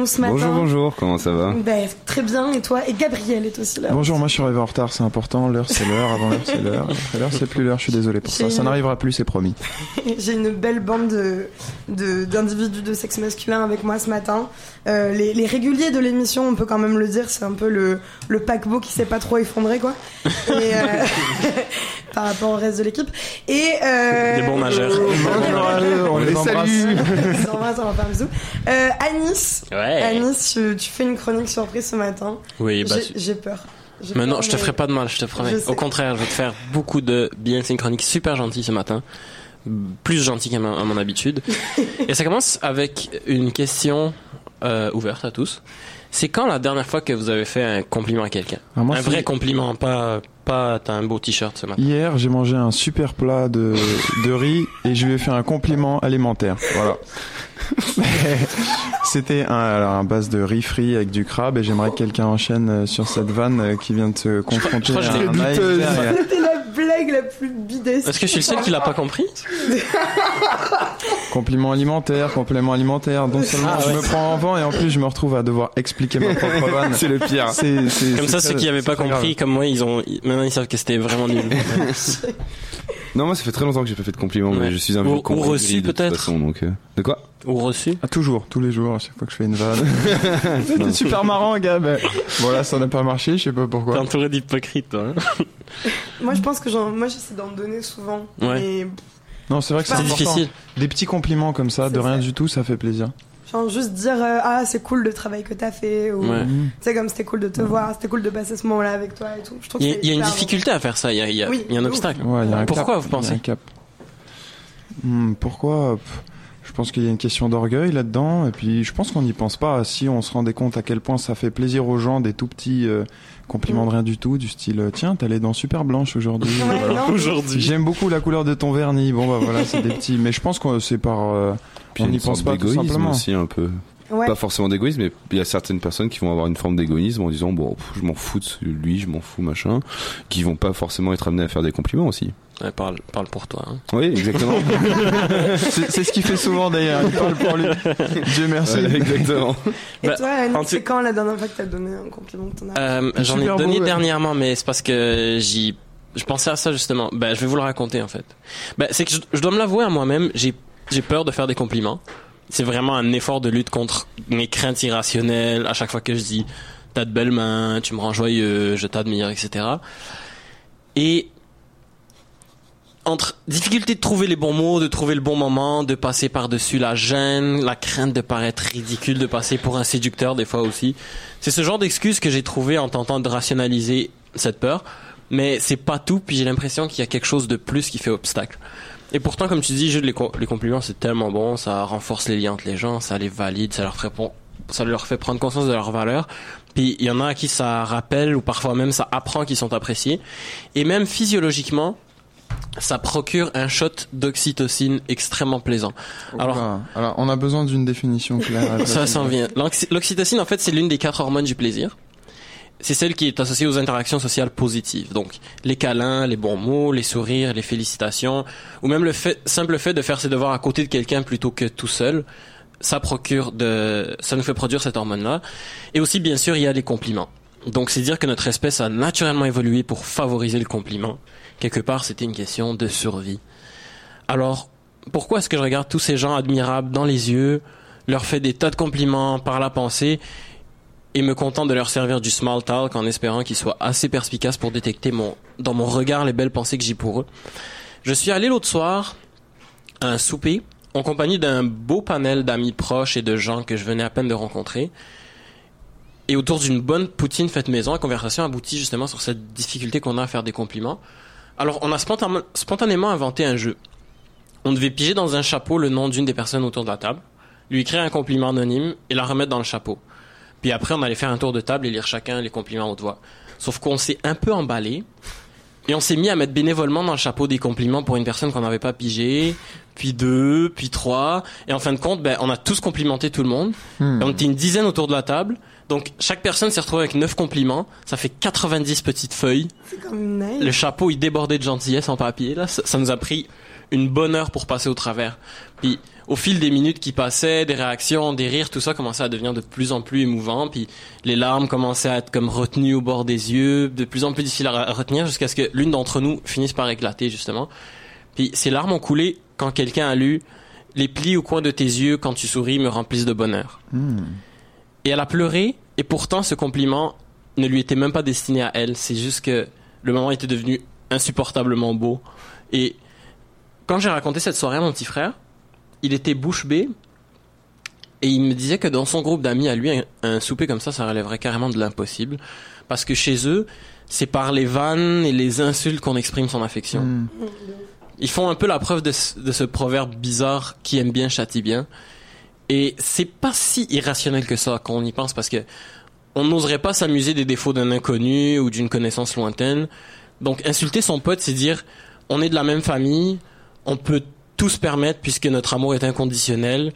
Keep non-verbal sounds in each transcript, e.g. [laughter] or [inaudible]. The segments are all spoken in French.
nous ce matin. Bonjour, bonjour, comment ça va ben, Très bien, et toi? Et Gabriel est aussi là. Bonjour, moi je suis arrivé en retard, c'est important. L'heure c'est l'heure, avant l'heure c'est l'heure. Après l'heure c'est plus l'heure, je suis désolé pour ça. Ça n'arrivera plus, c'est promis. [laughs] J'ai une belle bande de, de, d'individus de sexe masculin avec moi ce matin. Euh, les, les, réguliers de l'émission, on peut quand même le dire, c'est un peu le, le paquebot qui s'est pas trop effondré, quoi. Et, euh, [laughs] par rapport au reste de l'équipe. Et euh, des bons nageurs. on les salue. [laughs] on va faire un bisou. Euh, Anis, ouais. Anis, tu, tu, fais une chronique surprise ce matin. Oui, bah, j'ai peur. Mais non, je te ferai pas de mal, je te promets. Au contraire, je vais te faire beaucoup de bien. C'est une chronique super gentille ce matin. Plus gentille qu'à mon habitude. [laughs] Et ça commence avec une question euh, ouverte à tous. C'est quand la dernière fois que vous avez fait un compliment à quelqu'un? Un vrai compliment, pas pas t'as un beau t-shirt ce matin. Hier, j'ai mangé un super plat de, de riz et je lui ai fait un compliment alimentaire. Voilà. [laughs] C'était un, alors, un base de riz frit avec du crabe et j'aimerais que quelqu'un enchaîne euh, sur cette vanne euh, qui vient de se confronter à un C'était la blague la plus. Est-ce que je suis le seul qui l'a pas compris [laughs] Compliment alimentaire, complément alimentaire. Donc seulement ah, je me prends en vent et en plus je me retrouve à devoir expliquer ma propre [laughs] vanne. C'est le pire. comme ça, ceux qui n'avaient pas compris, comme moi, ils ont maintenant ils savent que c'était vraiment nul. [laughs] non, moi ça fait très longtemps que j'ai pas fait de compliments, mais je suis un vieux Ou reçu peut-être. Donc, euh, de quoi? Ou reçu ah, Toujours, tous les jours, à chaque fois que je fais une vanne. [laughs] C'était super marrant, Gab. Voilà, ça n'a pas marché, je sais pas pourquoi. T'es entouré d'hypocrites. Hein. moi, je pense que moi j'essaie d'en donner souvent. Ouais. Non, c'est vrai que c'est difficile. Des petits compliments comme ça, de rien du tout, ça fait plaisir. Genre juste dire euh, ah c'est cool le travail que t'as fait ou tu sais comme c'était cool de te voir c'était cool de passer ce moment là avec toi et tout. Je trouve il y, a une difficulté à faire ça il y a, y a, y a un obstacle. Ouais, y a un pourquoi cap, vous pensez un cap. Hmm, pourquoi? Je pense qu'il y a une question d'orgueil là-dedans et puis je pense qu'on n'y pense pas. Si on se rendait compte à quel point ça fait plaisir aux gens des tout petits euh, compliments de rien du tout du style tiens t'as les dents super blanches aujourd'hui. Aujourd'hui. J'aime beaucoup la couleur de ton vernis. Bon bah voilà c'est des petits mais je pense que c'est par euh, on n'y pense pas tout simplement. aussi un peu pas forcément d'égoïsme, mais il y a certaines personnes qui vont avoir une forme d'égoïsme en disant bon, je m'en fous de lui, je m'en fous machin, qui vont pas forcément être amenés à faire des compliments aussi. Ouais, parle, parle pour toi. Hein. Oui, exactement. [laughs] c'est ce qu'il fait souvent d'ailleurs. Il parle pour lui. Dieu merci. exactement. Et bah, toi, c'est quand la dernière fois que t'as donné un compliment que t'en euh, J'en ai donné dernièrement, mais c'est parce que j'y je pensais à ça justement. Ben, je vais vous le raconter en fait. Ben, c'est que je, dois me l'avouer à moi-même. J'ai j'ai peur de faire des compliments. C'est vraiment un effort de lutte contre mes craintes irrationnelles. À chaque fois que je dis t'as de belles mains, tu me rends joyeux, je t'admire, etc. Et entre difficulté de trouver les bons mots, de trouver le bon moment, de passer par-dessus la gêne, la crainte de paraître ridicule, de passer pour un séducteur des fois aussi. C'est ce genre d'excuses que j'ai trouvé en tentant de rationaliser cette peur. Mais c'est pas tout, puis j'ai l'impression qu'il y a quelque chose de plus qui fait obstacle. Et pourtant, comme tu dis, les, les compliments, c'est tellement bon, ça renforce les liens entre les gens, ça les valide, ça leur fait, ça leur fait prendre conscience de leur valeur. Puis il y en a à qui ça rappelle ou parfois même ça apprend qu'ils sont appréciés. Et même physiologiquement, ça procure un shot d'oxytocine extrêmement plaisant. Alors, alors, on a besoin d'une définition claire. [laughs] ça s'en vient. L'oxytocine, en fait, c'est l'une des quatre hormones du plaisir c'est celle qui est associée aux interactions sociales positives. Donc, les câlins, les bons mots, les sourires, les félicitations, ou même le fait, simple fait de faire ses devoirs à côté de quelqu'un plutôt que tout seul, ça procure de, ça nous fait produire cette hormone-là. Et aussi, bien sûr, il y a les compliments. Donc, c'est dire que notre espèce a naturellement évolué pour favoriser le compliment. Quelque part, c'était une question de survie. Alors, pourquoi est-ce que je regarde tous ces gens admirables dans les yeux, leur fais des tas de compliments par la pensée, et me contente de leur servir du small talk en espérant qu'ils soient assez perspicaces pour détecter mon, dans mon regard les belles pensées que j'ai pour eux. Je suis allé l'autre soir à un souper en compagnie d'un beau panel d'amis proches et de gens que je venais à peine de rencontrer. Et autour d'une bonne poutine faite maison, la conversation aboutit justement sur cette difficulté qu'on a à faire des compliments. Alors, on a spontanément inventé un jeu. On devait piger dans un chapeau le nom d'une des personnes autour de la table, lui écrire un compliment anonyme et la remettre dans le chapeau. Puis après, on allait faire un tour de table et lire chacun les compliments à haute voix. Sauf qu'on s'est un peu emballé. Et on s'est mis à mettre bénévolement dans le chapeau des compliments pour une personne qu'on n'avait pas pigé, puis deux, puis trois. Et en fin de compte, ben, on a tous complimenté tout le monde. Hmm. On était une dizaine autour de la table. Donc, chaque personne s'est retrouvée avec neuf compliments. Ça fait 90 petites feuilles. C'est comme une Le chapeau, il débordait de gentillesse en papier, là. Ça, ça nous a pris une bonne heure pour passer au travers. Puis au fil des minutes qui passaient, des réactions, des rires, tout ça commençait à devenir de plus en plus émouvant. Puis les larmes commençaient à être comme retenues au bord des yeux, de plus en plus difficiles à retenir jusqu'à ce que l'une d'entre nous finisse par éclater justement. Puis ces larmes ont coulé quand quelqu'un a lu les plis au coin de tes yeux quand tu souris me remplissent de bonheur. Et elle a pleuré et pourtant ce compliment ne lui était même pas destiné à elle. C'est juste que le moment était devenu insupportablement beau. Et quand j'ai raconté cette soirée à mon petit frère, il était bouche bée et il me disait que dans son groupe d'amis à lui, un, souper comme ça, ça relèverait carrément de l'impossible. Parce que chez eux, c'est par les vannes et les insultes qu'on exprime son affection. Hmm. Ils font un peu la preuve de, ce proverbe bizarre qui aime bien châtie bien. Et c'est pas si irrationnel que ça quand on y pense parce que on n'oserait pas s'amuser des défauts d'un inconnu ou d'une connaissance lointaine. Donc insulter son pote, c'est dire on est de la même famille, on peut tout se permettre puisque notre amour est inconditionnel,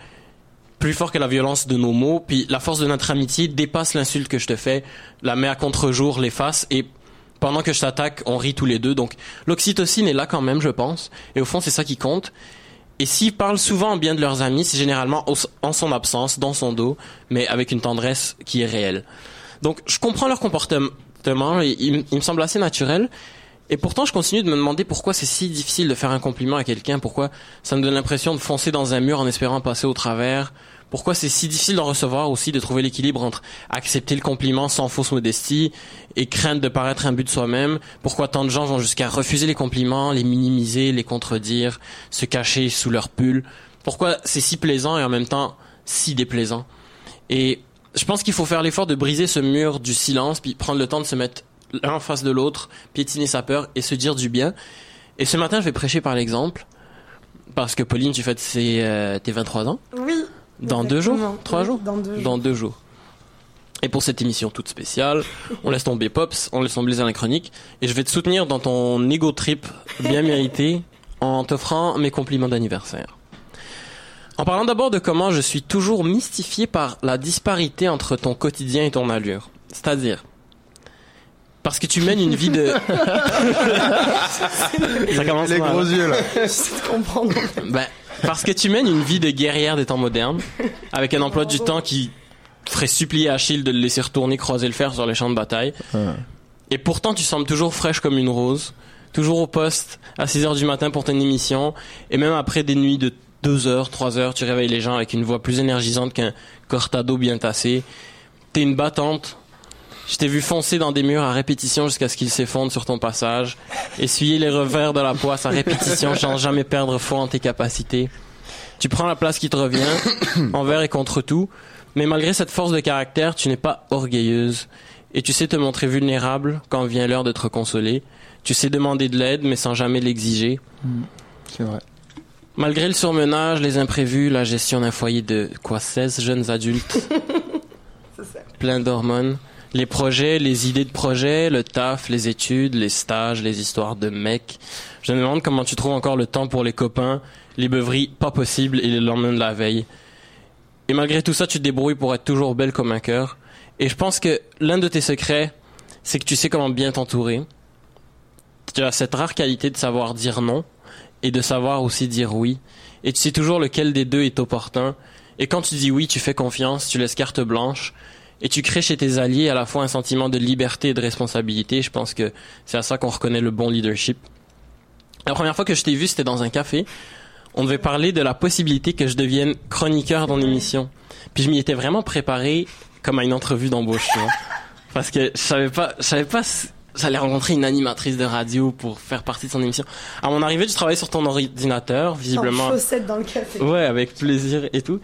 plus fort que la violence de nos mots, puis la force de notre amitié dépasse l'insulte que je te fais, la met à contre-jour, l'efface, et pendant que je t'attaque, on rit tous les deux. Donc l'oxytocine est là quand même, je pense, et au fond c'est ça qui compte. Et s'ils parlent souvent bien de leurs amis, c'est généralement en son absence, dans son dos, mais avec une tendresse qui est réelle. Donc je comprends leur comportement, il me semble assez naturel, et pourtant, je continue de me demander pourquoi c'est si difficile de faire un compliment à quelqu'un, pourquoi ça me donne l'impression de foncer dans un mur en espérant passer au travers, pourquoi c'est si difficile d'en recevoir aussi, de trouver l'équilibre entre accepter le compliment sans fausse modestie et craindre de paraître un but de soi-même, pourquoi tant de gens vont jusqu'à refuser les compliments, les minimiser, les contredire, se cacher sous leur pull, pourquoi c'est si plaisant et en même temps si déplaisant. Et je pense qu'il faut faire l'effort de briser ce mur du silence, puis prendre le temps de se mettre l'un en face de l'autre, piétiner sa peur et se dire du bien. Et ce matin, je vais prêcher par l'exemple. Parce que Pauline, tu fêtes tes, tes 23 ans Oui. Dans deux jours Trois jours Dans deux jours. Dans deux jours. Et pour cette émission toute spéciale, on laisse tomber Pops, on laisse tomber les chronique, et je vais te soutenir dans ton ego trip bien [laughs] mérité en t'offrant mes compliments d'anniversaire. En parlant d'abord de comment je suis toujours mystifié par la disparité entre ton quotidien et ton allure. C'est-à-dire, parce que tu mènes une vie de. [laughs] ça commence Les gros yeux là. Je comprendre. Ben, parce que tu mènes une vie de guerrière des temps modernes, avec un emploi du temps qui ferait supplier Achille de le laisser retourner croiser le fer sur les champs de bataille. Et pourtant, tu sembles toujours fraîche comme une rose, toujours au poste à 6 heures du matin pour ton émission, et même après des nuits de 2 heures, 3 heures, tu réveilles les gens avec une voix plus énergisante qu'un cortado bien tassé. T'es une battante, je t'ai vu foncer dans des murs à répétition jusqu'à ce qu'ils s'effondrent sur ton passage. Essuyer les revers de la poisse à répétition [coughs] sans jamais perdre foi en tes capacités. Tu prends la place qui te revient, [coughs] envers et contre tout. Mais malgré cette force de caractère, tu n'es pas orgueilleuse. Et tu sais te montrer vulnérable quand vient l'heure de te consoler. Tu sais demander de l'aide, mais sans jamais l'exiger. Mm. C'est vrai. Malgré le surmenage, les imprévus, la gestion d'un foyer de quoi 16 jeunes adultes, [laughs] plein d'hormones, les projets, les idées de projets, le taf, les études, les stages, les histoires de mecs. Je me demande comment tu trouves encore le temps pour les copains, les beuveries pas possibles et les lendemains de la veille. Et malgré tout ça, tu te débrouilles pour être toujours belle comme un cœur. Et je pense que l'un de tes secrets, c'est que tu sais comment bien t'entourer. Tu as cette rare qualité de savoir dire non et de savoir aussi dire oui. Et tu sais toujours lequel des deux est opportun. Et quand tu dis oui, tu fais confiance, tu laisses carte blanche et tu crées chez tes alliés à la fois un sentiment de liberté et de responsabilité. Je pense que c'est à ça qu'on reconnaît le bon leadership. La première fois que je t'ai vu, c'était dans un café. On devait parler de la possibilité que je devienne chroniqueur dans l'émission. Puis je m'y étais vraiment préparé comme à une entrevue d'embauche, Parce que je savais pas, je savais pas, j'allais rencontrer une animatrice de radio pour faire partie de son émission. À mon arrivée, tu travaillais sur ton ordinateur, visiblement. En chaussettes dans le café. Ouais, avec plaisir et tout.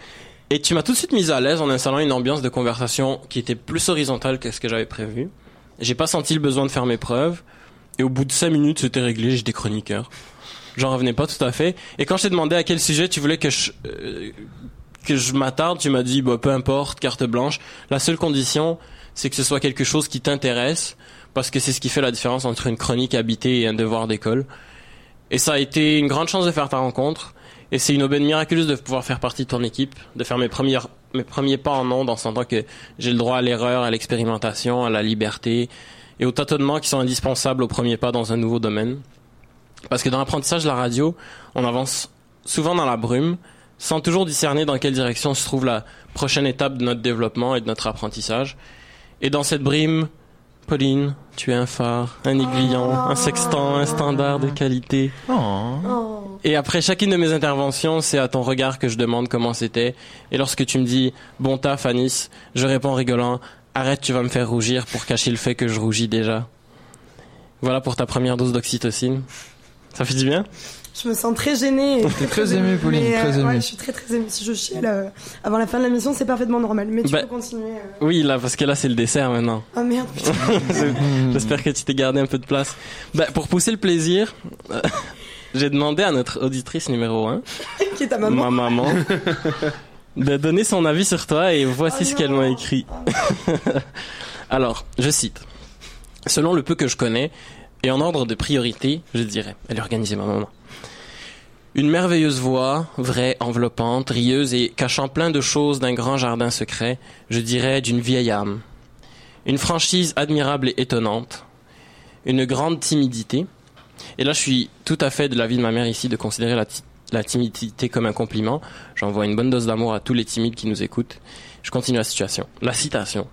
Et tu m'as tout de suite mise à l'aise en installant une ambiance de conversation qui était plus horizontale que ce que j'avais prévu. J'ai pas senti le besoin de faire mes preuves. Et au bout de cinq minutes, c'était réglé, j'étais chroniqueur. J'en revenais pas tout à fait. Et quand je t'ai demandé à quel sujet tu voulais que je, euh, que je m'attarde, tu m'as dit, bah, peu importe, carte blanche. La seule condition, c'est que ce soit quelque chose qui t'intéresse, parce que c'est ce qui fait la différence entre une chronique habitée et un devoir d'école. Et ça a été une grande chance de faire ta rencontre. Et c'est une aubaine miraculeuse de pouvoir faire partie de ton équipe, de faire mes premiers, mes premiers pas en ondes en sentant que j'ai le droit à l'erreur, à l'expérimentation, à la liberté et aux tâtonnements qui sont indispensables au premier pas dans un nouveau domaine. Parce que dans l'apprentissage de la radio, on avance souvent dans la brume, sans toujours discerner dans quelle direction se trouve la prochaine étape de notre développement et de notre apprentissage. Et dans cette brume, Pauline, tu es un phare, un aiguillon, un sextant, un standard de qualité. Oh. Et après chacune de mes interventions, c'est à ton regard que je demande comment c'était. Et lorsque tu me dis bon taf Anis, je réponds rigolant arrête, tu vas me faire rougir pour cacher le fait que je rougis déjà. Voilà pour ta première dose d'oxytocine. Ça fait du bien? Je me sens très gênée. T'es très émue, Pauline, Mais, euh, très émue. ouais, je suis très très émue. Si je chiale euh, avant la fin de la mission, c'est parfaitement normal. Mais tu Bah- peux continuer. euh. Oui, là, parce que là, c'est le dessert maintenant. Oh merde, [laughs] putain. J'espère que tu t'es gardé un peu de place. Bah, pour pousser le plaisir, euh, j'ai demandé à notre auditrice numéro 1, [laughs] qui est ta maman ma maman, [laughs] de donner son avis sur toi et voici Oh ce qu'elle m'a écrit. [laughs] Alors, je cite. Selon le peu que je connais, et en ordre de priorité, je dirais, elle est organisée ma maman. Une merveilleuse voix, vraie, enveloppante, rieuse et cachant plein de choses d'un grand jardin secret, je dirais d'une vieille âme. Une franchise admirable et étonnante, une grande timidité. Et là, je suis tout à fait de l'avis de ma mère ici de considérer la, ti- la timidité comme un compliment. J'envoie une bonne dose d'amour à tous les timides qui nous écoutent. Je continue la situation. La citation.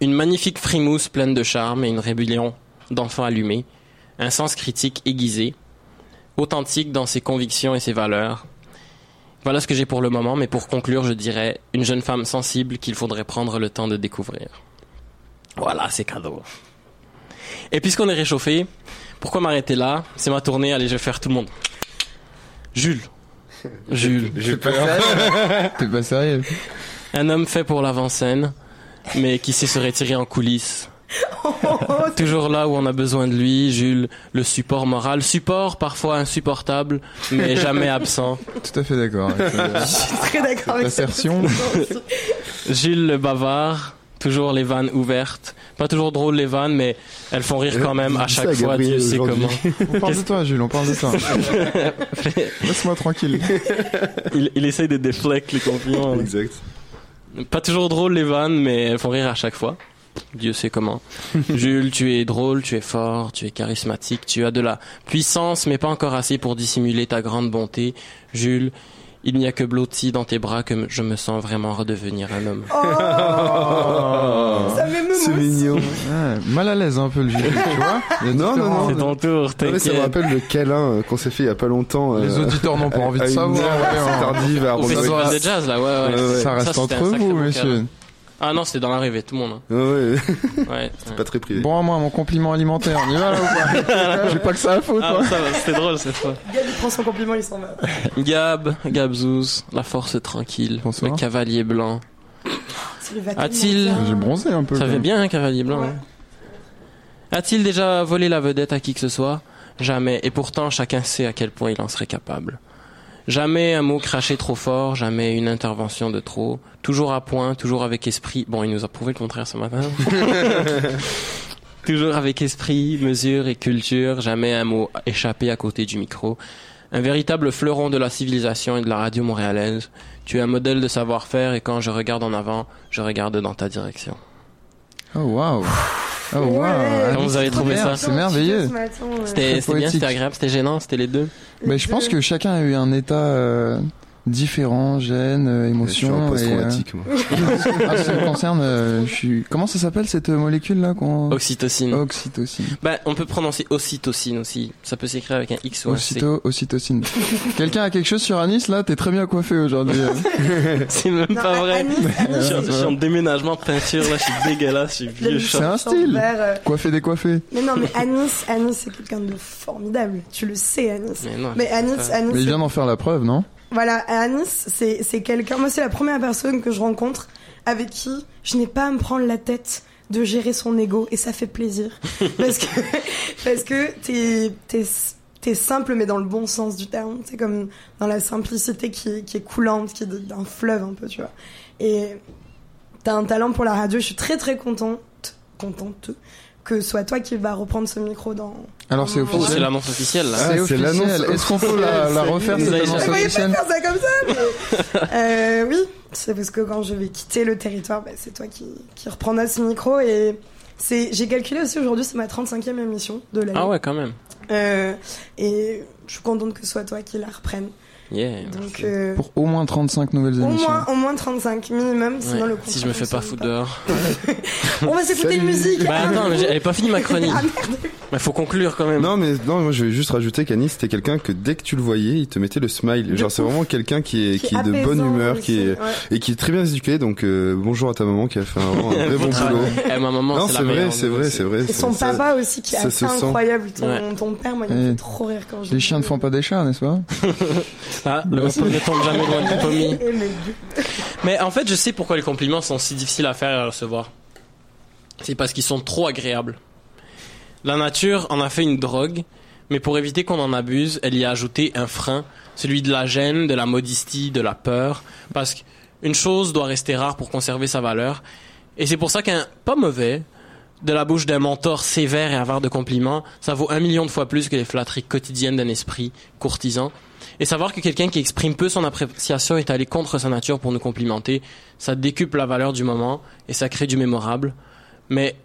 Une magnifique frimousse pleine de charme et une rébellion d'enfant allumé. Un sens critique aiguisé. Authentique dans ses convictions et ses valeurs. Voilà ce que j'ai pour le moment, mais pour conclure, je dirais une jeune femme sensible qu'il faudrait prendre le temps de découvrir. Voilà, c'est cadeau. Et puisqu'on est réchauffé, pourquoi m'arrêter là C'est ma tournée, allez, je vais faire tout le monde. Jules. [laughs] Jules. J'ai pas T'es pas sérieux Un homme fait pour l'avant-scène, mais qui sait se retirer en coulisses. [laughs] Toujours là où on a besoin de lui, Jules, le support moral. Support parfois insupportable, mais [laughs] jamais absent. Tout à fait d'accord. Je suis très d'accord avec cette L'assertion. Jules le bavard, toujours les vannes ouvertes. Pas toujours drôle les vannes, mais elles font rire quand même à chaque à fois, Dieu sait comment. [laughs] On parle de toi, Jules, on parle de toi. [laughs] Laisse-moi tranquille. [laughs] Il, il essaye de déflecter les compliments. Exact. Pas toujours drôle les vannes, mais elles font rire à chaque fois. Dieu sait comment. Jules, tu es drôle, tu es fort, tu es charismatique, tu as de la puissance, mais pas encore assez pour dissimuler ta grande bonté. Jules, il n'y a que blotti dans tes bras que je me sens vraiment redevenir un homme. Oh, [laughs] ça m'émeut C'est mignon. Ouais, mal à l'aise un peu le Jules, tu [laughs] vois Non, non, non. C'est ton tour, ouais, ça me rappelle le câlin euh, qu'on s'est fait il y a pas longtemps. Les euh, auditeurs n'ont pas envie de une savoir. heure ouais, on- tardive à Au Armand festival aura- de jazz, là, ouais, ouais. Ouais, ouais. Ça reste entre vous, câlin. Ah non, c'était dans l'arrivée, tout le monde. Ouais, ouais, hein. [laughs] Ouais. [laughs] c'est pas très privé. Bon, à moi, mon compliment alimentaire, on y va là ou pas [laughs] J'ai pas que ça à foutre, Ah, moi. ça va, c'était drôle cette fois. Gab, il prend son compliment, il s'en va. Gab, Gabzouz, la force tranquille, Bonsoir. le cavalier blanc. Ça lui va A-t-il- bien. J'ai bronzé un peu. Ça quand fait même. bien un cavalier blanc. Ouais. hein. A-t-il déjà volé la vedette à qui que ce soit? Jamais. Et pourtant, chacun sait à quel point il en serait capable. Jamais un mot craché trop fort, jamais une intervention de trop. Toujours à point, toujours avec esprit. Bon, il nous a prouvé le contraire ce matin. [laughs] toujours avec esprit, mesure et culture. Jamais un mot échappé à côté du micro. Un véritable fleuron de la civilisation et de la radio montréalaise. Tu es un modèle de savoir-faire et quand je regarde en avant, je regarde dans ta direction. Oh waouh. Oh waouh. Ouais. Comment vous avez trouvé ça C'est merveilleux. C'était c'était bien, poétique. c'était agréable, c'était gênant, c'était les deux. Mais je pense que chacun a eu un état euh, différent, gêne, euh, Je suis émotion. en et, euh, post-traumatique, moi. [laughs] ah, ça me concerne, euh, je suis. Comment ça s'appelle cette molécule là qu'on Oxytocine. Oxytocine. Bah, on peut prononcer ocytocine aussi. Ça peut s'écrire avec un X ou un C. Ocyto, ocytocine. [laughs] Quelqu'un a quelque chose sur Anis là? T'es très bien coiffé aujourd'hui. [laughs] C'est même Non, pas vrai. Anis, Je Anis, suis, en- je suis en déménagement peinture là, je suis dégueulasse, je suis vieux C'est un style. euh, Coiffé décoiffé. Mais non, mais Anis, Anis, c'est quelqu'un de formidable. Tu le sais, Anis. Mais non. Mais Anis, Euh, Anis, Mais il vient d'en faire la preuve, non? Voilà, Anis, c'est c'est quelqu'un. Moi, c'est la première personne que je rencontre avec qui je n'ai pas à me prendre la tête de gérer son ego et ça fait plaisir [laughs] parce que parce que t'es t'es t'es simple mais dans le bon sens du terme. C'est comme dans la simplicité qui est, qui est coulante, qui est d'un fleuve un peu, tu vois. Et t'as un talent pour la radio. Je suis très très contente, contente que ce soit toi qui va reprendre ce micro dans. Alors c'est c'est l'annonce officielle là. Ah, c'est l'annonce Est-ce qu'on peut la, la refaire cette annonce voyais pas officielle faire ça comme ça, mais [laughs] euh, oui, c'est parce que quand je vais quitter le territoire, bah, c'est toi qui, qui reprendras ce micro et c'est j'ai calculé aussi aujourd'hui, c'est ma 35e émission de l'année. Ah ouais, quand même. Euh, et je suis contente que ce soit toi qui la reprenne. Yeah. Donc, euh, Pour au moins 35 nouvelles au émissions. moins, au moins 35 minimum, sinon Ouais, le si je me fais pas foutre dehors. [laughs] On va s'écouter une musique. Bah attends, mais pas fini ma chronique. [laughs] Ah, merde. Mais faut conclure quand même. Non, mais non, moi je vais juste rajouter qu'Anis c'était quelqu'un que dès que tu le voyais, il te mettait le smile. De Genre c'est vraiment quelqu'un qui est qui, est de bonne humeur, aussi, qui est ouais. et qui est très bien éduqué. Donc euh, bonjour à ta maman qui a fait un, [laughs] un vrai bon boulot. Eh, ma maman, Non, c'est vrai, c'est vrai, aussi. c'est vrai. Et son ça- papa aussi qui est assez incroyable. Ton, Ouais. ton père, moi, il me Eh, fait trop rire quand je Les chiens ne font pas des chats, n'est-ce pas? Ah, le ne tombe jamais loin du pommier. Mais- [laughs] Mais en fait, je sais pourquoi les compliments sont si difficiles à faire et à recevoir. C'est parce qu'ils sont trop agréables. La nature en a fait une drogue, mais pour éviter qu'on en abuse, elle y a ajouté un frein, celui de la gêne, de la modestie, de la peur, parce qu'une chose doit rester rare pour conserver sa valeur. Et c'est pour ça qu'un pas mauvais, de la bouche d'un mentor sévère et avare de compliments, ça vaut un million de fois plus que les flatteries quotidiennes d'un esprit courtisan. Et savoir que quelqu'un qui exprime peu son appréciation est allé contre sa nature pour nous complimenter, ça décuple la valeur du moment et ça crée du mémorable. Mais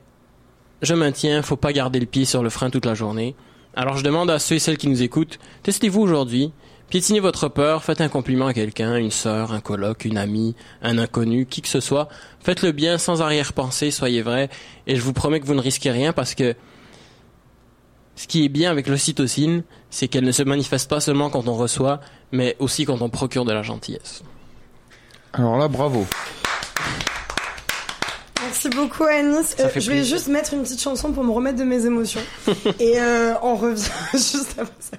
je maintiens, faut pas garder le pied sur le frein toute la journée. Alors je demande à ceux et celles qui nous écoutent, testez-vous aujourd'hui, piétinez votre peur, faites un compliment à quelqu'un, une sœur, un coloc, une amie, un inconnu, qui que ce soit. Faites-le bien sans arrière-pensée, soyez vrai, et je vous promets que vous ne risquez rien parce que ce qui est bien avec l'ocytocine, c'est qu'elle ne se manifeste pas seulement quand on reçoit, mais aussi quand on procure de la gentillesse. Alors là, bravo. Merci beaucoup Anis. Ça Euh, fait je vais juste mettre une petite chanson pour me remettre de mes émotions. [laughs] Et euh, on revient [laughs] juste après ça.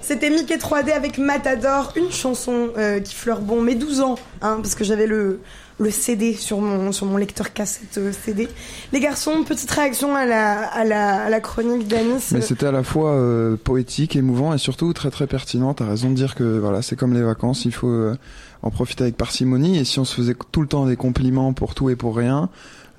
C'était Mickey 3D avec Matador, une chanson euh, qui fleure bon mes 12 ans, hein, parce que j'avais le, le CD sur mon, sur mon lecteur cassette euh, CD. Les garçons, petite réaction à la, à la, à la chronique d'Anis. Mais c'était à la fois euh, poétique, émouvant et surtout très très pertinent. T'as raison de dire que voilà, c'est comme les vacances, il faut euh, en profiter avec parcimonie. Et si on se faisait tout le temps des compliments pour tout et pour rien,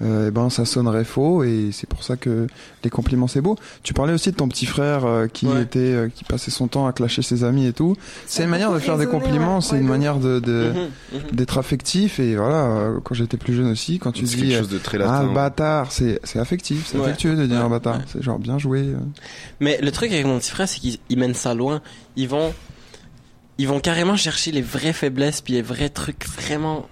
eh ben ça sonnerait faux. Et c'est pour ça que les compliments c'est beau. Tu parlais aussi de ton petit frère euh, qui Ouais. était, euh, qui passait son temps à clasher ses amis et tout. C'est a une manière de faire des compliments, ouais. c'est Ouais, une manière de, de- [laughs] d'être affectif. Et voilà, euh, quand j'étais plus jeune aussi, quand tu dis quelque euh, chose de très ah bâtard, c'est c'est affectif, c'est Ouais. affectueux de dire Ouais, un bâtard. ouais. C'est genre bien joué. euh. Mais le truc avec mon petit frère, c'est qu'ils ils mènent ça loin. Ils vont, ils vont carrément chercher les vraies faiblesses puis les vrais trucs vraiment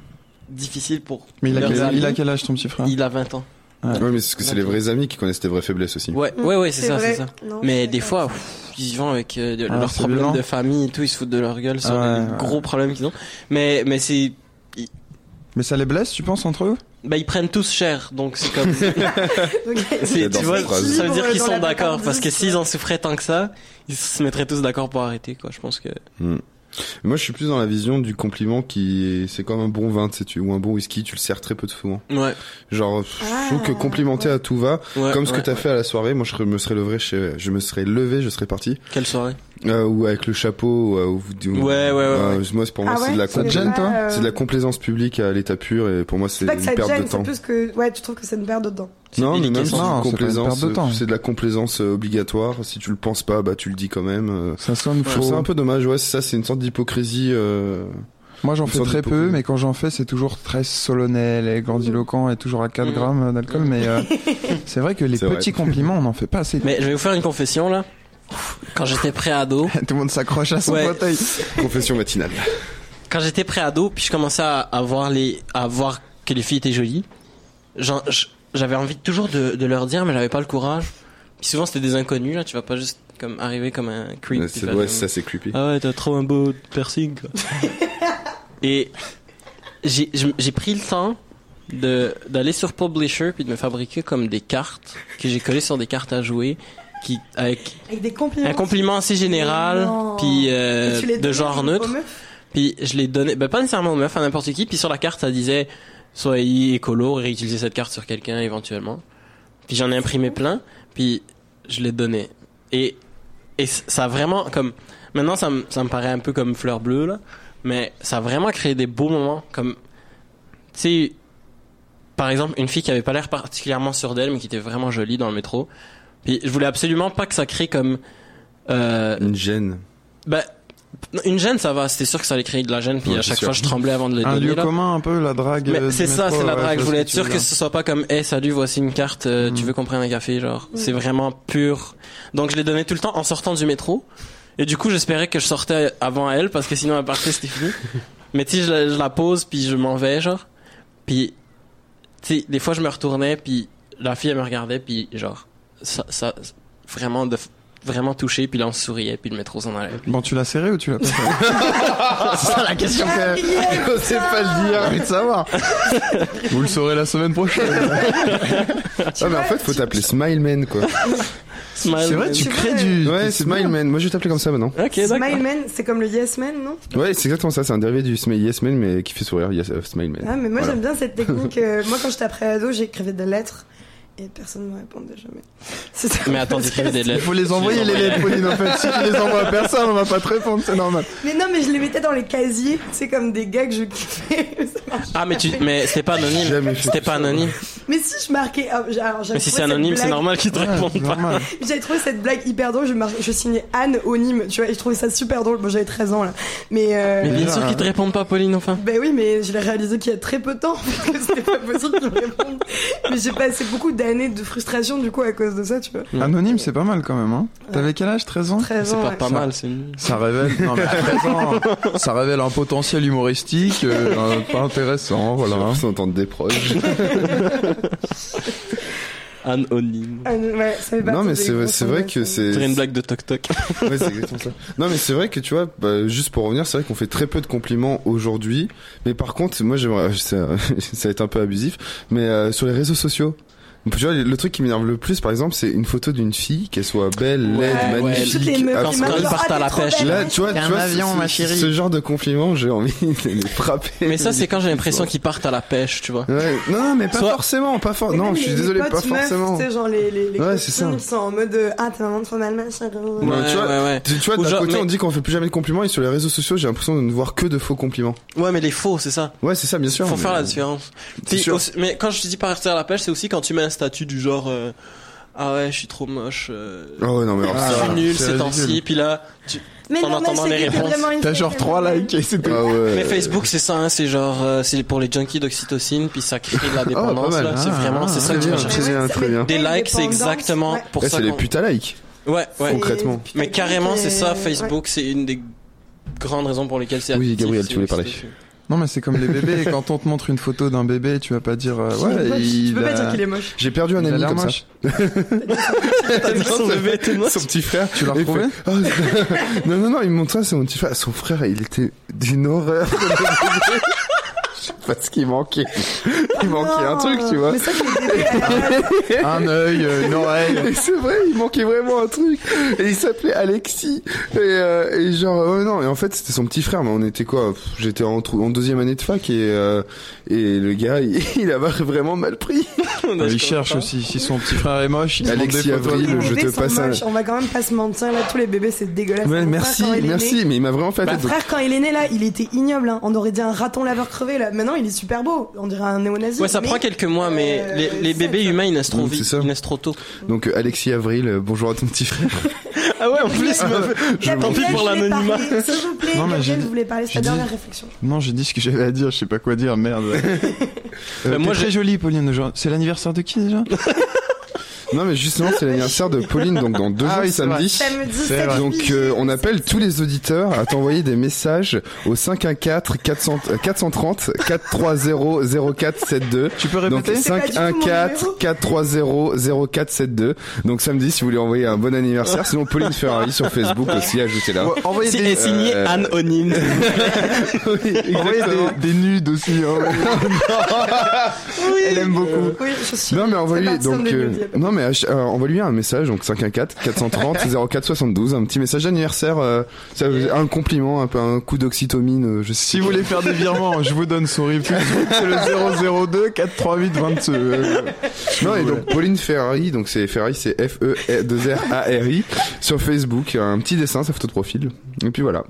difficiles pour Mais il a, quel, il a quel âge ton petit frère Il a 20 ans. Ouais, mais c'est que c'est les vrais amis qui connaissent tes vraies faiblesses aussi. Ouais, ouais, ouais, c'est ça, c'est ça. Non, Mais des fois, pff, ils y vont avec euh, de- Ah, leurs problèmes violent. de famille et tout, ils se foutent de leur gueule sur Ah ouais, les ouais. gros problèmes qu'ils ont. Mais, mais c'est, Mais ça les blesse, tu penses, entre eux? Bah, ils prennent tous cher, donc c'est comme, [laughs] [laughs] tu vois, ça veut dire qu'ils sont d'accord, parce que s'ils en souffraient tant que ça, ils se mettraient tous d'accord pour arrêter, quoi. Je pense que, Moi, je suis plus dans la vision du compliment qui est, c'est comme un bon vin, tu sais, tu, ou un bon whisky, tu le sers très peu de souvent. ouais, Genre, je trouve que Ah, complimenter ouais. à tout va, ouais. comme ce que t'as ouais. fait à la soirée, moi, je me serais levé, je, je me serais levé, je serais parti, Quelle soirée? euh, ou avec le chapeau, ou, ou- ou- Ouais, ouais, ouais, euh, moi, c'est- pour moi, Ah c'est de la toi euh, c'est de la complaisance publique à l'état pur, et pour moi, c'est C'est pas que une perte de temps. plus que. Ouais, tu trouves que c'est une perte de temps. C'est Non, mais même c'est Non, une c'est complaisance, perte de temps. c'est de la complaisance euh, obligatoire. Si tu le penses pas, bah tu le dis quand même. euh. Ça sonne faux. ça un peu dommage. Ouais, c'est ça, c'est une sorte d'hypocrisie. Euh... Moi, j'en une fais très peu, mais quand j'en fais, c'est toujours très solennel et grandiloquent et toujours à 4 Mhm. grammes d'alcool. Mais euh, [laughs] c'est vrai que les C'est vrai. petits compliments, on n'en fait pas assez. Mais je vais vous faire une confession, là. Quand j'étais pré-ado, [laughs] Tout le monde s'accroche à son Ouais. fauteuil. Confession matinale. quand j'étais pré-ado, puis je commençais à, voir les, à voir que les filles étaient jolies, j'avais envie toujours de, de leur dire, mais j'avais pas le courage. Puis souvent c'était des inconnus, là, tu vas pas juste comme arriver comme un creep. Ouais, ouais, comme- ça c'est creepy. Ah ouais, t'as trop un beau piercing, quoi. [laughs] Et j'ai pris le temps de d'aller sur Publisher puis de me fabriquer comme des cartes que j'ai collées sur des cartes à jouer qui avec Avec des compliments. un compliment assez général puis euh, les de genre neutre puis je l'ai donné, ben pas nécessairement aux meufs, à n'importe qui. Puis sur la carte, ça disait soyez écolo, réutilisez cette carte sur quelqu'un éventuellement. Puis j'en ai imprimé plein, puis je l'ai donné. Et et ça a vraiment comme maintenant ça me ça me paraît un peu comme fleur bleue là, mais ça a vraiment créé des beaux moments comme tu sais par exemple une fille qui avait pas l'air particulièrement sûre d'elle mais qui était vraiment jolie dans le métro. Puis je voulais absolument pas que ça crée comme euh, Une gêne. bah, Une gêne, ça va. C'était sûr que ça allait créer de la gêne. Puis Ouais, à chaque sûr. fois, je tremblais avant de le Un donner. lieu là. commun un peu, la drague. Mais euh, c'est ça, c'est la ouais, drague. je voulais être sûr que ce soit pas comme, hey, salut, voici une carte, euh, tu Mm. veux qu'on prenne un café, genre. C'est vraiment pur. Donc, je l'ai donné tout le temps en sortant du métro. Et du coup, j'espérais que je sortais avant elle, parce que sinon, à partir, c'était fini. [laughs] Mais tu sais, je, la- je la pose, puis je m'en vais, genre. Puis, tu sais, des fois, je me retournais, puis la fille, elle me regardait, puis genre, ça, ça, vraiment, de, vraiment touché, puis là, on souriait, puis le métro s'en allait. Bon, tu l'as serré ou tu l'as pas serré? [laughs] C'est ça la question que je sais [laughs] pas le dire, envie de savoir. Vous le saurez la semaine prochaine. [laughs] Ah, mais en fait, faut t'appeler Smileman, quoi. C'est vrai, tu Tu crées du. Ouais, c'est. Smileman. Moi, je vais t'appeler comme ça maintenant. Ok, d'accord. Smile Man, c'est comme le Yes Man, non? Ouais, c'est exactement ça. C'est un dérivé du Smile Yes Man, mais qui fait sourire. Yes, euh, Smileman. Ah, mais moi Voilà. j'aime bien cette technique. euh, moi, quand j'étais après ado, j'écrivais des lettres et personne ne me répondait jamais. [laughs] C'est ça. Mais attends, Il faut les envoyer les lettres, Pauline. En fait, si tu les envoies à personne, on va pas te répondre, c'est normal. Mais non, mais je les mettais dans les casiers. C'est comme des gars que je kiffais. [laughs] Ah, mais tu, mais c'était pas anonyme. C'était pas anonyme. Mais si je marquais. ah, j'ai- alors, Mais si trouvé c'est cette anonyme, c'est blague- normal qu'ils te Ouais, répondent pas. [laughs] J'avais trouvé cette blague hyper drôle. Je, mar- je signais Anne Onime, tu vois, et je trouvais ça super drôle. Bon, j'avais 13 ans là. Mais. Euh... Mais bien Déjà, sûr qu'ils te répondent pas, Pauline, enfin. Ben oui, mais je l'ai réalisé qu'il y a très peu de temps, parce que c'était pas possible qu'ils me répondent. Mais j'ai passé beaucoup d'années de frustration, du coup, à cause de ça, tu vois. Anonyme, c'est pas mal quand même, hein. T'avais quel âge 13 ans 13 C'est ans. pas ouais. pas Ça- mal, c'est une... Ça révèle, non mais à 13 ans, [laughs] ça révèle un potentiel humoristique, euh, [laughs] un- pas intéressant, voilà. l'impression d'entendre des proches. [laughs] anonyme. Ouais, ça fait non, mais c'est c'est vrai que c'est. C'est une blague de toc toc. Ouais, c'est exactement ça. Non, mais c'est vrai que tu vois, bah, juste pour revenir, c'est vrai qu'on fait très peu de compliments aujourd'hui. Mais par contre, moi, j'aimerais, ça, ça va être un peu abusif, mais euh, sur les réseaux sociaux. Tu vois, le truc qui m'énerve le plus, par exemple, c'est une photo d'une fille, qu'elle soit belle, laide, Ouais, ouais, les magnifique. m'appellent, ils partent Ah, à la pêche. Là, tu vois, tu un vois, avion, ce, ma chérie. ce genre de compliments, j'ai envie [laughs] de les frapper. Mais ça, c'est quand j'ai l'impression qu'ils partent à la pêche, tu vois. Ouais. Non, non, mais pas Soit- forcément, pas for... Mais Non, je suis les- désolé, les pas forcément. Tu sais, genre les, les, les Ouais, c'est ça. qui sont en mode euh, Ah, t'es maman trop mal, ma chérie. Ouais, Ouais, tu vois, ouais, ouais. Tu, tu vois, Ou d'un genre, côté, mais- on dit qu'on fait plus jamais de compliments, et sur les réseaux sociaux, j'ai l'impression de ne voir que de faux compliments. Ouais, mais les faux, c'est ça. Ouais, c'est ça, bien sûr. Faut faire la différence. Mais quand je te dis partir à la pêche, c'est aussi quand tu mets un statut du genre euh, ah ouais, je suis trop moche, euh, Oh, non, mais alors, Ah, je suis nul c'est ces temps-ci, puis là, tu... Mais En non, mais entendant les c'était réponses. T'as genre elle 3 m'a- likes et c'est tout. Ah ouais. mais Facebook c'est ça, hein, c'est genre euh, c'est pour les junkies d'oxytocine, puis ça crée de la dépendance mal. là. C'est Ah, vraiment c'est ah, ça que très tu vas bien, chercher. Ouais. Des Ouais, likes, c'est dépendance, exactement ouais. pour Ouais, ça. c'est les qu'on- putes à like. Ouais, ouais. Concrètement. Mais carrément, c'est ça. Ouais. Facebook, c'est une des grandes raisons pour lesquelles c'est Oui, Gabriel, tu voulais parler. Non mais c'est comme les bébés, [laughs] quand on te montre une photo d'un bébé, tu vas pas dire euh, Il est ouais, moche. il Tu peux pas dire qu'il est moche. J'ai perdu un il ami comme moche. [laughs] ça. Son bébé était moche Son petit frère. Tu l'as retrouvé Oh, [laughs] Non, non, non, il me montre ça, c'est mon petit frère. Son frère, il était d'une horreur. Je sais pas ce qu'il manquait. [laughs] Il manquait un truc, tu vois. Mais ça, c'est [laughs] Un œil, euh, une oreille. Et c'est vrai, il manquait vraiment un truc. Et il s'appelait Alexis. Et, euh, et genre, ouais, non, et en fait, c'était son petit frère, mais on était quoi? J'étais en, deuxième année de fac et, euh, et le gars, il, [laughs] il avait vraiment mal pris. Il cherche aussi, si son petit frère est moche, il Alexis. Avril, je te passe un-. On va quand même pas se mentir, là, tous les bébés, c'est dégueulasse. Ouais, merci, frère, merci, né- mais il m'a vraiment fait la Mon frère, quand il est né, là, il était ignoble. Hein. On aurait dit un raton laveur crevé, là. Maintenant, il est super beau. On dirait un néo-nazi. Ouais, ça mais- prend quelques mois, mais Euh, les, bébés ça. humains, ils naissent trop vite, c'est ça. ils naissent trop tôt. Donc, euh, Alexis Avril, euh, bonjour à ton petit frère. [laughs] Ah ouais, en plus, [laughs] tant pis pour l'anonymat. S'il vous plaît, Non, mais j'ai Gabriel, dit- je voulais parler sa dit- dernière réflexion. Non, j'ai dit ce que j'avais à dire, je sais pas quoi dire, merde. [laughs] Euh, moi, très j'ai- jolie, Pauline, aujourd'hui. C'est l'anniversaire de qui déjà? Non, mais justement, c'est l'anniversaire de Pauline, donc dans deux Ah jours, oui, samedi. Samedi C'est 7 vrai. Donc euh, on appelle tous les auditeurs à t'envoyer des messages au 514 400 euh, 430 430 0472. Tu peux Donc répéter mon 514 numéro. 430 0472. Donc samedi si vous voulez envoyer un bon anniversaire, sinon Pauline Ferrari sur Facebook aussi, ajoutez-la. Ouais, Envoyez Si- des, et signé euh, anonyme. [laughs] envoyez des, des nudes aussi. hein. [laughs] Elle aime beaucoup. Oui, je suis. Non mais parti, donc euh, midi. non mais ach- euh, envoie-lui un message donc 514 430 0472 un petit message d'anniversaire euh, un compliment un peu un coup d'oxytomine euh, je sais Si vous voulez faire des virements, je vous donne son RIB. C'est le 002 438 22. euh, Non, et donc Pauline Ferrari, donc c'est Ferrari, c'est F E 2 R A R I sur Facebook, un petit dessin, sa photo de profil. Et puis voilà.